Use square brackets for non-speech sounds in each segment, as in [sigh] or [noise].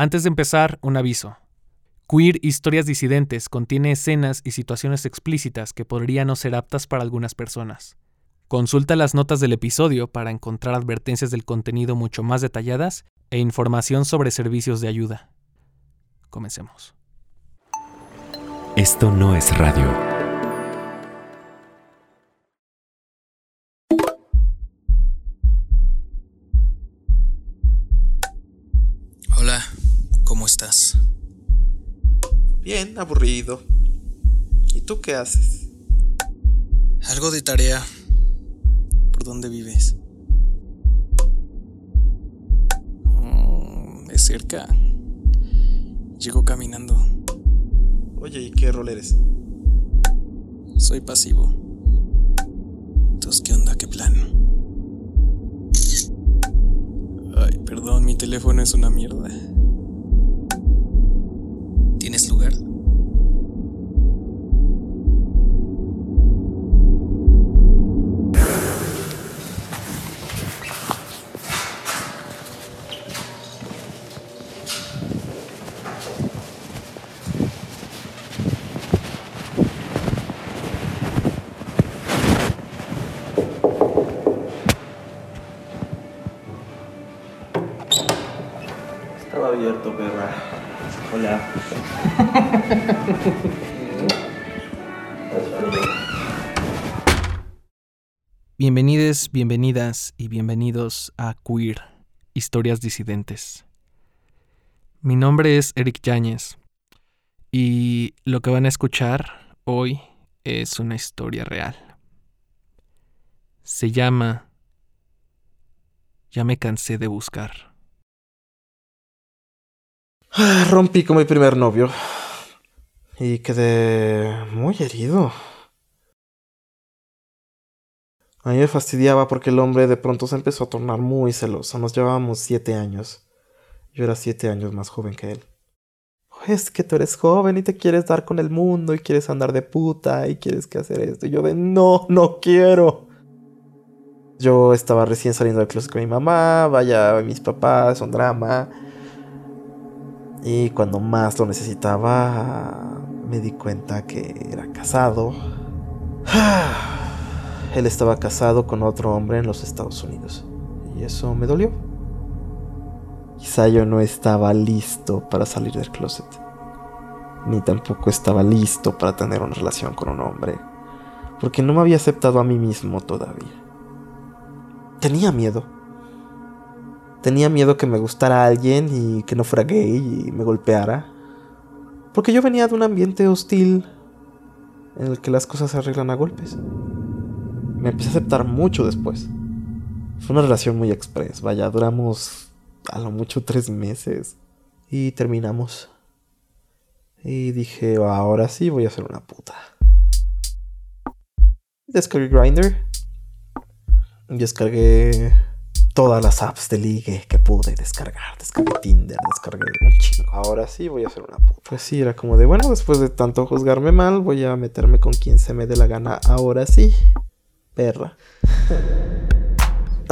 Antes de empezar, un aviso. Queer Historias Disidentes contiene escenas y situaciones explícitas que podrían no ser aptas para algunas personas. Consulta las notas del episodio para encontrar advertencias del contenido mucho más detalladas e información sobre servicios de ayuda. Comencemos. Esto no es radio. Bien, aburrido. ¿Y tú qué haces? Algo de tarea. ¿Por dónde vives? Mm, es cerca. Llego caminando. Oye, ¿y qué rol eres? Soy pasivo. Entonces, ¿qué onda? ¿Qué plan? Ay, perdón, mi teléfono es una mierda. Abierto, perra. Hola. Bienvenides, bienvenidas y bienvenidos a Queer Historias Disidentes. Mi nombre es Eric Yáñez y lo que van a escuchar hoy es una historia real. Se llama Ya me cansé de buscar. Ah, Rompí con mi primer novio. Y quedé muy herido. A mí me fastidiaba porque el hombre de pronto se empezó a tornar muy celoso. Nos llevábamos siete años. Yo era siete años más joven que él. Es que tú eres joven y te quieres dar con el mundo y quieres andar de puta y quieres que hacer esto. Y yo de no, no quiero. Yo estaba recién saliendo del closet con mi mamá, vaya, mis papás, un drama. Y cuando más lo necesitaba, me di cuenta que era casado. [sighs] Él estaba casado con otro hombre en los Estados Unidos. Y eso me dolió. Quizá yo no estaba listo para salir del closet. Ni tampoco estaba listo para tener una relación con un hombre. Porque no me había aceptado a mí mismo todavía. Tenía miedo. Tenía miedo que me gustara alguien y que no fuera gay y me golpeara. Porque yo venía de un ambiente hostil en el que las cosas se arreglan a golpes. Me empecé a aceptar mucho después. Fue una relación muy express. Vaya, duramos a lo mucho tres meses. Y terminamos. Y dije, ahora sí voy a ser una puta. Descargué Grindr. Descargué todas las apps de ligue que pude descargar. Descargué Tinder, descargué un chingo. Ahora sí voy a ser una puta. Pues sí, era como de, bueno, después de tanto juzgarme mal, voy a meterme con quien se me dé la gana. Ahora sí. Perra. [laughs]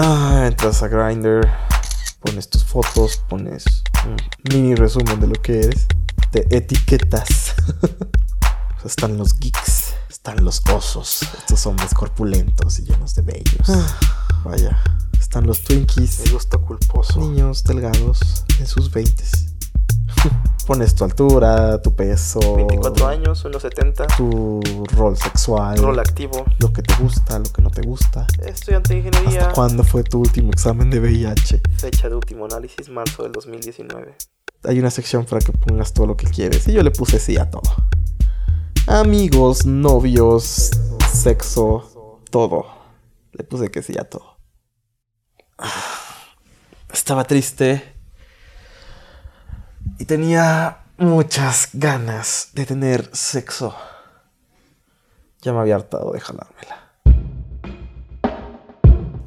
Ah, entras a Grindr, pones tus fotos, pones un mini resumen de lo que eres, te etiquetas. [laughs] Están los geeks, están los osos, estos hombres corpulentos y llenos de vellos. Vaya, están los Twinkies, Me gusta culposo. niños delgados en sus 20 Pones tu altura, tu peso, 24 años, 1.70. tu rol sexual, Rol activo. lo que te gusta, lo que no te gusta. Estudiante de ingeniería. ¿Hasta cuándo fue tu último examen de VIH? Fecha de último análisis, marzo del 2019. Hay una sección para que pongas todo lo que quieres. Y yo le puse sí a todo. Amigos, novios, sexo, todo. Le puse que sí a todo. [sighs] Estaba triste. Y tenía muchas ganas de tener sexo. Ya me había hartado de jalármela.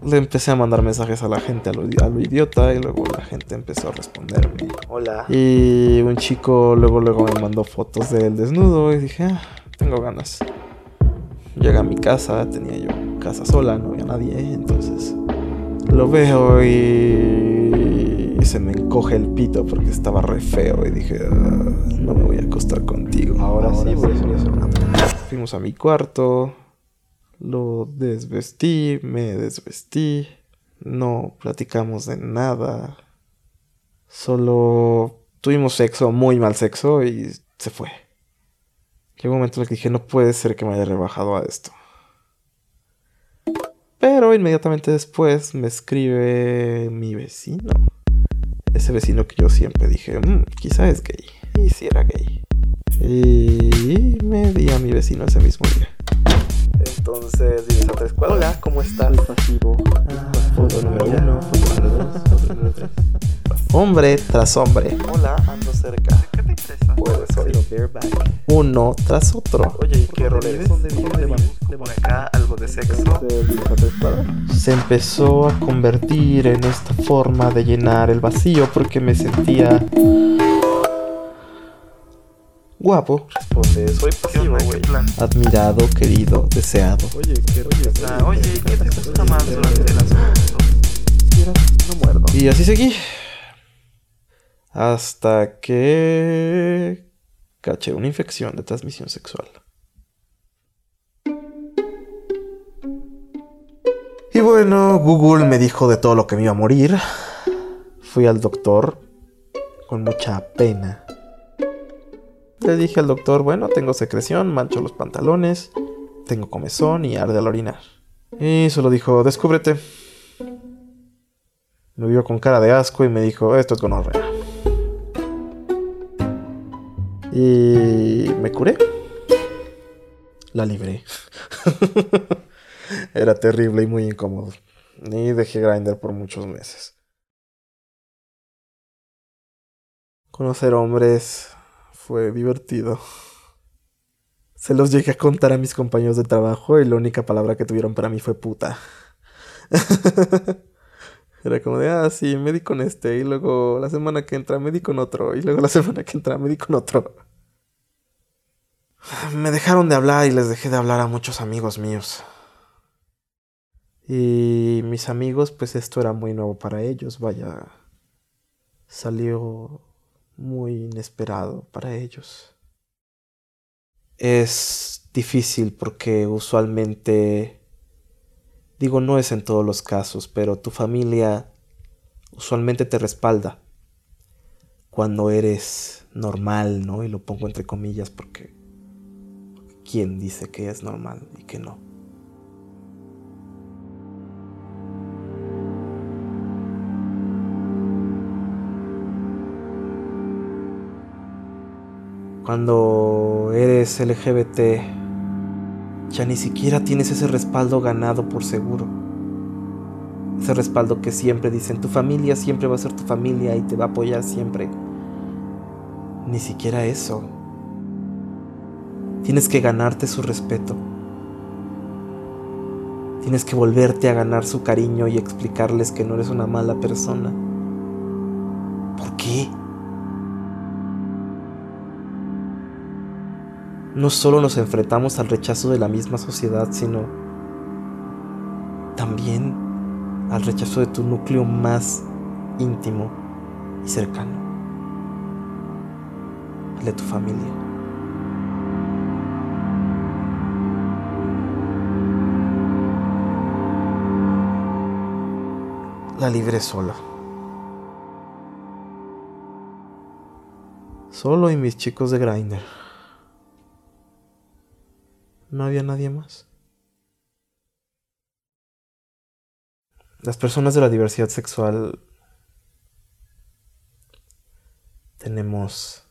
Le empecé a mandar mensajes a la gente a lo, a lo idiota y luego la gente empezó a responderme. Hola. Y un chico luego luego me mandó fotos de él desnudo y dije, ah, tengo ganas. Llegué a mi casa, tenía yo casa sola, no había nadie, entonces lo veo y se me encoge el pito porque estaba re feo y dije, "Ah, no me voy a acostar contigo. Ahora, sí voy a hacer una Fuimos a mi cuarto, lo desvestí, me desvestí, no platicamos de nada, solo tuvimos sexo, muy mal sexo y se fue. Llegó un momento en el que dije, no puede ser que me haya rebajado a esto. Pero inmediatamente después me escribe mi vecino. Ese vecino que yo siempre dije, "Mm, quizá es gay. Y si era gay. Y me di a mi vecino ese mismo día. Entonces dices a tres cuadras. Hola, ¿cómo estás? pasivo. foto número uno, foto número dos, foto número tres. Hombre tras hombre. Hola, ando cerca. Oír. Uno tras otro. Oye, ¿qué rol eres? ¿Dónde vives? Por acá, algo de sexo. Se empezó a convertir en esta forma de llenar el vacío porque me sentía guapo. Responde, soy pasivo, güey. Admirado, querido, deseado. Oye, ¿qué rollo? oye, ¿qué te gusta más durante las No muerdo. Y así seguí. Hasta que caché una infección de transmisión sexual. Y bueno, Google me dijo de todo lo que me iba a morir. Fui al doctor con mucha pena. Le dije al doctor, bueno, tengo secreción, mancho los pantalones, tengo comezón y arde al orinar. Y solo dijo, descúbrete. Me vio con cara de asco y me dijo, esto es gonorrea. Y me curé. La libré. [laughs] Era terrible y muy incómodo. Y dejé Grindr por muchos meses. Conocer hombres fue divertido. Se los llegué a contar a mis compañeros de trabajo y la única palabra que tuvieron para mí fue puta. [laughs] Era como de, ah, sí, me di con este, y luego la semana que entra me di con otro, y luego la semana que entra me di con otro. Me dejaron de hablar y les dejé de hablar a muchos amigos míos. Y mis amigos, pues esto era muy nuevo para ellos, vaya. Salió muy inesperado para ellos. Es difícil porque usualmente, digo, no es en todos los casos, pero tu familia usualmente te respalda cuando eres normal, ¿no? Y lo pongo entre comillas porque ¿quién dice que es normal y que no? Cuando eres LGBT, ya ni siquiera tienes ese respaldo ganado por seguro. Ese respaldo que siempre dicen, tu familia siempre va a ser tu familia y te va a apoyar siempre. Ni siquiera eso. Tienes que ganarte su respeto. Tienes que volverte a ganar su cariño y explicarles que no eres una mala persona. ¿Por qué? No solo nos enfrentamos al rechazo de la misma sociedad, sino también al rechazo de tu núcleo más íntimo y cercano, el de tu familia. La libré sola. Solo y mis chicos de Grinder. No había nadie más. Las personas de la diversidad sexual tenemos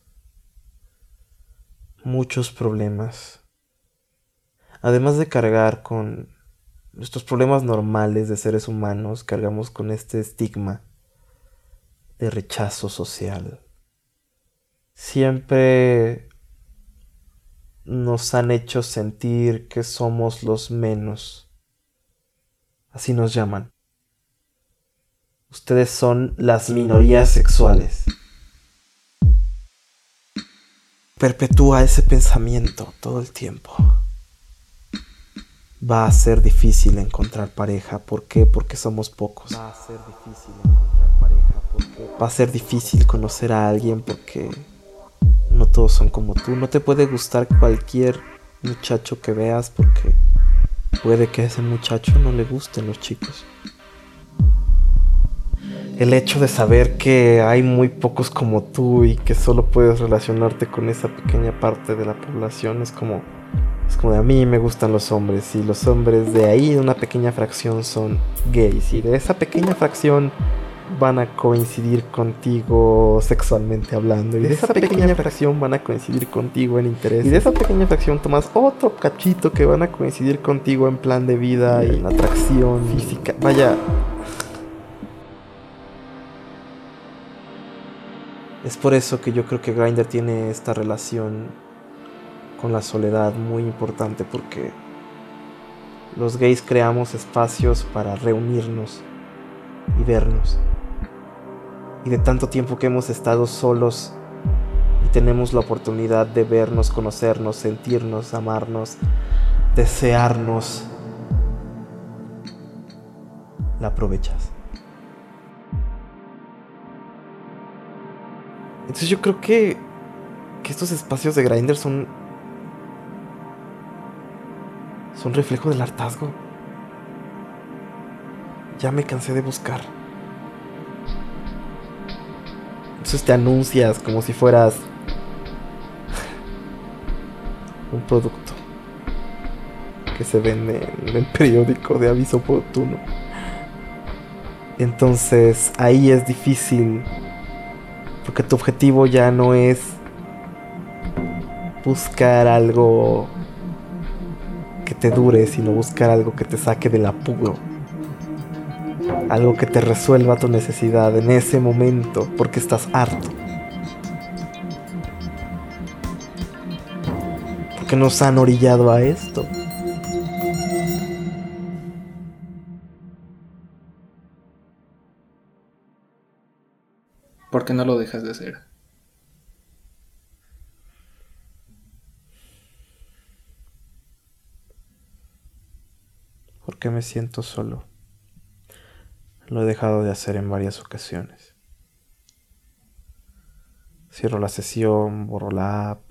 muchos problemas. Además de cargar con nuestros problemas normales de seres humanos, cargamos con este estigma de rechazo social. Siempre nos han hecho sentir que somos los menos. Así nos llaman. Ustedes son las minorías sexuales. Perpetúa ese pensamiento todo el tiempo. Va a ser difícil encontrar pareja. ¿Por qué? Porque somos pocos. Va a ser difícil encontrar pareja. va a ser difícil conocer a alguien porque no todos son como tú. No te puede gustar cualquier muchacho que veas porque puede que a ese muchacho no le gusten los chicos. El hecho de saber que hay muy pocos como tú y que solo puedes relacionarte con esa pequeña parte de la población es como es como de a mí me gustan los hombres y los hombres de ahí una pequeña fracción son gays y de esa pequeña fracción van a coincidir contigo sexualmente hablando. Y de esa pequeña fracción van a coincidir contigo en interés. Y de esa pequeña fracción tomas otro cachito que van a coincidir contigo en plan de vida y en atracción física. Vaya. Es por eso que yo creo que Grindr tiene esta relación con la soledad muy importante porque los gays creamos espacios para reunirnos y vernos y de tanto tiempo que hemos estado solos y tenemos la oportunidad de vernos, conocernos, sentirnos, amarnos, desearnos, la aprovechas. Entonces yo creo que, que estos espacios de Grindr son son reflejo del hartazgo. Ya me cansé de buscar. Entonces te anuncias como si fueras un producto que se vende en el periódico de aviso oportuno. Entonces ahí es difícil porque tu objetivo ya no es buscar algo que te dure, sino buscar algo que te saque del apuro algo que te resuelva tu necesidad en ese momento porque estás harto. Porque nos han orillado a esto. ¿Por qué no lo dejas de hacer? Porque me siento solo. Lo he dejado de hacer en varias ocasiones. Cierro la sesión, borro la app.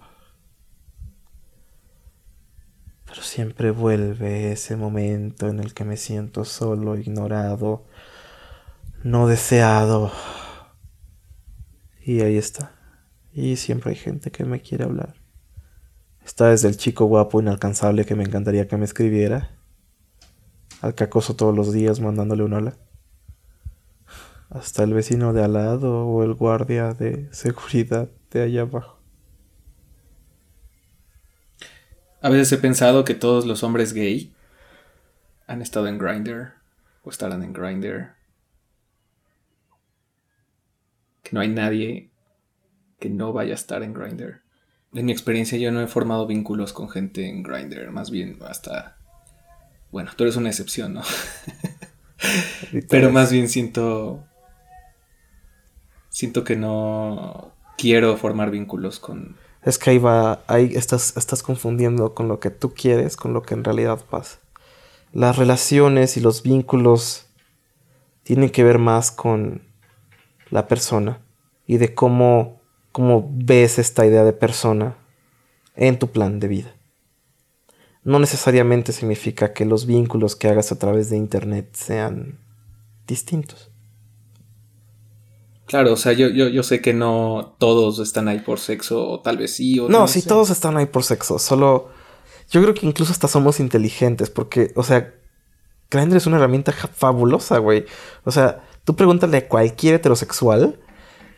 Pero siempre vuelve ese momento en el que me siento solo, ignorado, no deseado. Y ahí está. Y siempre hay gente que me quiere hablar. Está desde el chico guapo inalcanzable que me encantaría que me escribiera, al cacoso todos los días mandándole un hola hasta el vecino de al lado o el guardia de seguridad de allá abajo. A veces he pensado que todos los hombres gay han estado en Grindr o estarán en Grindr. Que no hay nadie que no vaya a estar en Grindr. En mi experiencia yo no he formado vínculos con gente en Grindr, más bien hasta bueno, tú eres una excepción, ¿no? [laughs] Pero más bien siento siento que no quiero formar vínculos con... Es que ahí va, ahí estás, estás confundiendo con lo que tú quieres, con lo que en realidad pasa. Las relaciones y los vínculos tienen que ver más con la persona y de cómo, cómo ves esta idea de persona en tu plan de vida. No necesariamente significa que los vínculos que hagas a través de Internet sean distintos. Claro, o sea, yo, yo, yo sé que no todos están ahí por sexo, o tal vez sí, o no. No, sí, todos están ahí por sexo. Solo. Yo creo que incluso hasta somos inteligentes, porque, o sea, Grindr es una herramienta fabulosa, güey. O sea, tú pregúntale a cualquier heterosexual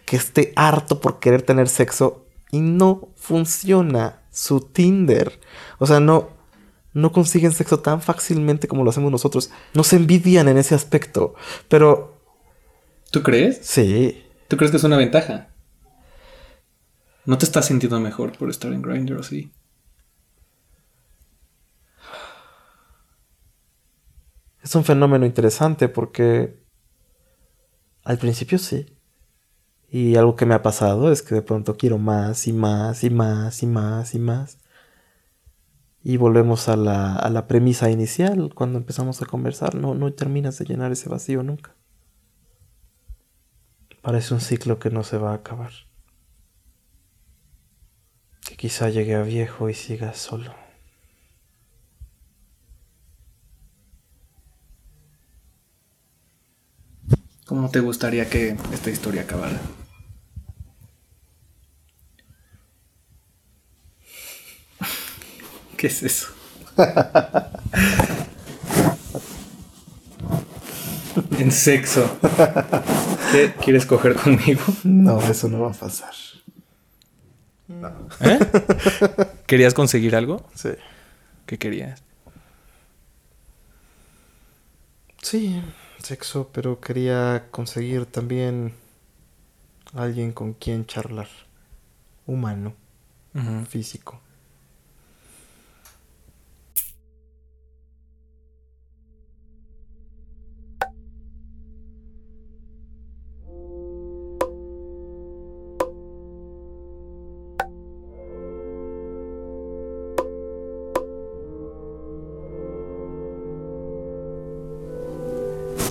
que esté harto por querer tener sexo y no funciona su Tinder. O sea, no, no consiguen sexo tan fácilmente como lo hacemos nosotros. Nos envidian en ese aspecto. Pero ¿Tú crees? Sí. ¿Tú crees que es una ventaja? ¿No te estás sintiendo mejor por estar en Grindr o sí? Es un fenómeno interesante porque al principio sí. Y algo que me ha pasado es que de pronto quiero más y más y más y más y más. Y volvemos a la, a la premisa inicial cuando empezamos a conversar. No, no terminas de llenar ese vacío nunca. Parece un ciclo que no se va a acabar. Que quizá llegue a viejo y siga solo. ¿Cómo te gustaría que esta historia acabara? [laughs] ¿Qué es eso? [laughs] en sexo. ¿Qué quieres coger conmigo? No, eso no va a pasar. ¿Eh? [laughs] ¿Querías conseguir algo? Sí. ¿Qué querías? Sí, sexo, pero quería conseguir también alguien con quien charlar. Humano, físico.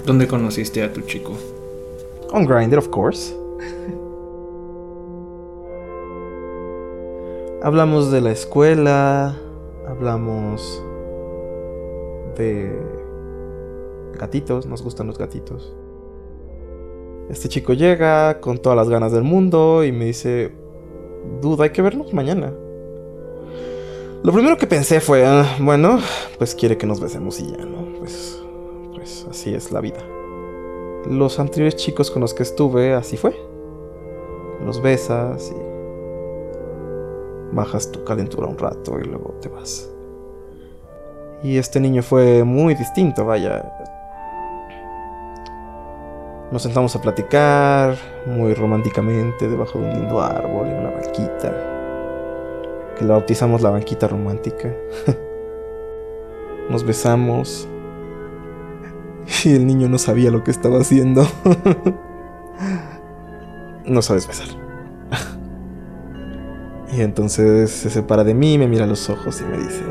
¿Dónde conociste a tu chico? On Grindr, of course. hablamos de la escuela, hablamos de gatitos, nos gustan los gatitos. Este chico llega con todas las ganas del mundo y me dice, duda, hay que vernos mañana. Lo primero que pensé fue, "Ah, bueno, pues quiere que nos besemos y ya, ¿no? Pues, pues así es la vida. Los anteriores chicos con los que estuve, así fue. Los besas y bajas tu calentura un rato y luego te vas. Y este niño fue muy distinto, vaya. Nos sentamos a platicar muy románticamente debajo de un lindo árbol en una banquita. Que la bautizamos la banquita romántica. [laughs] Nos besamos. Y el niño no sabía lo que estaba haciendo. [laughs] no sabes besar. [laughs] y entonces se separa de mí, me mira a los ojos y me dice,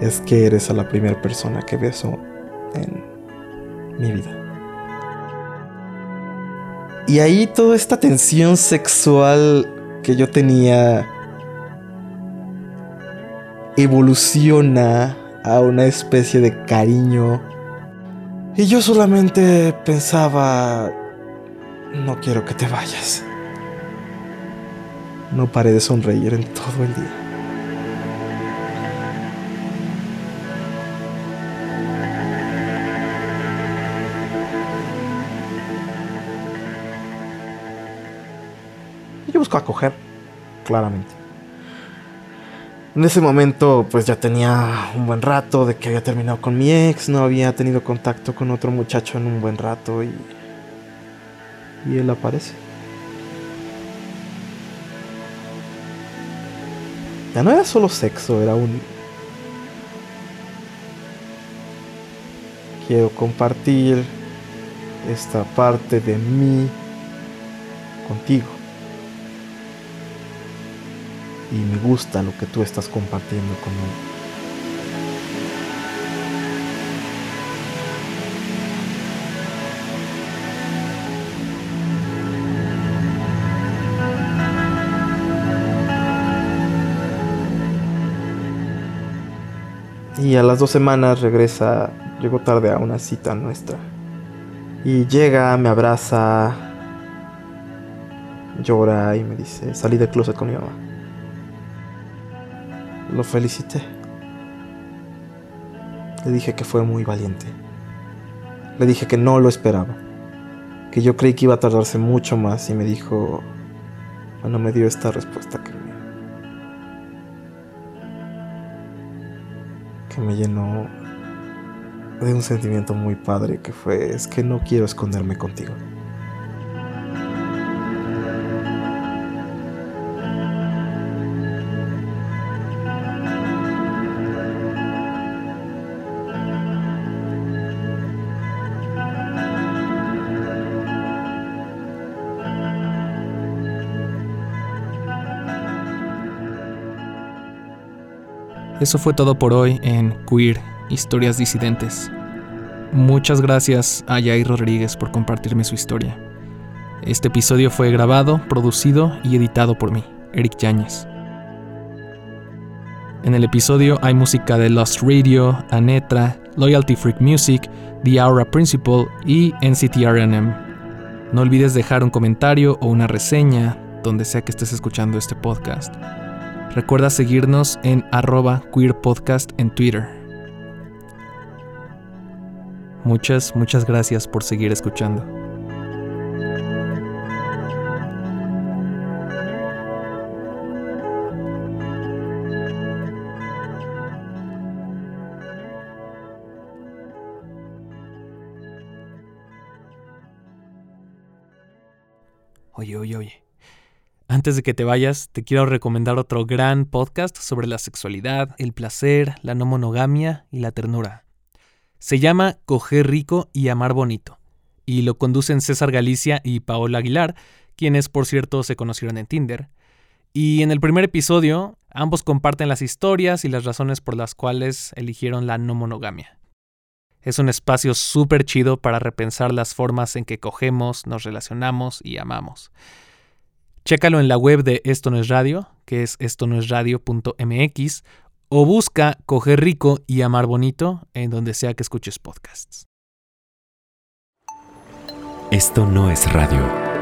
es que eres a la primera persona que beso en mi vida. Y ahí toda esta tensión sexual que yo tenía evoluciona a una especie de cariño y yo solamente pensaba, no quiero que te vayas. No paré de sonreír en todo el día. Y Yo busco acoger, claramente. En ese momento, pues ya tenía un buen rato de que había terminado con mi ex, no había tenido contacto con otro muchacho en un buen rato y. Y él aparece. Ya no era solo sexo, era un. Quiero compartir esta parte de mí contigo. Y me gusta lo que tú estás compartiendo conmigo. Y a las dos semanas regresa, llegó tarde a una cita nuestra. Y llega, me abraza, llora y me dice, salí del closet con mi mamá. Lo felicité. Le dije que fue muy valiente. Le dije que no lo esperaba. Que yo creí que iba a tardarse mucho más y me dijo, bueno, me dio esta respuesta que me, que me llenó de un sentimiento muy padre que fue, es que no quiero esconderme contigo. Eso fue todo por hoy en Queer Historias Disidentes. Muchas gracias a Yair Rodríguez por compartirme su historia. Este episodio fue grabado, producido y editado por mí, Eric Yáñez. En el episodio hay música de Lost Radio, Anetra, Loyalty Freak Music, The Aura Principle y NCTRNM. No olvides dejar un comentario o una reseña donde sea que estés escuchando este podcast. Recuerda seguirnos en arroba queerpodcast en Twitter. Muchas, muchas gracias por seguir escuchando. Oye, oye, oye. Antes de que te vayas, te quiero recomendar otro gran podcast sobre la sexualidad, el placer, la no monogamia y la ternura. Se llama Coger rico y amar bonito, y lo conducen César Galicia y Paola Aguilar, quienes por cierto se conocieron en Tinder. Y en el primer episodio, ambos comparten las historias y las razones por las cuales eligieron la no monogamia. Es un espacio súper chido para repensar las formas en que cogemos, nos relacionamos y amamos. Chécalo en la web de Esto No es Radio, que es esto no es radio.mx, o busca Coger Rico y Amar Bonito en donde sea que escuches podcasts. Esto no es radio.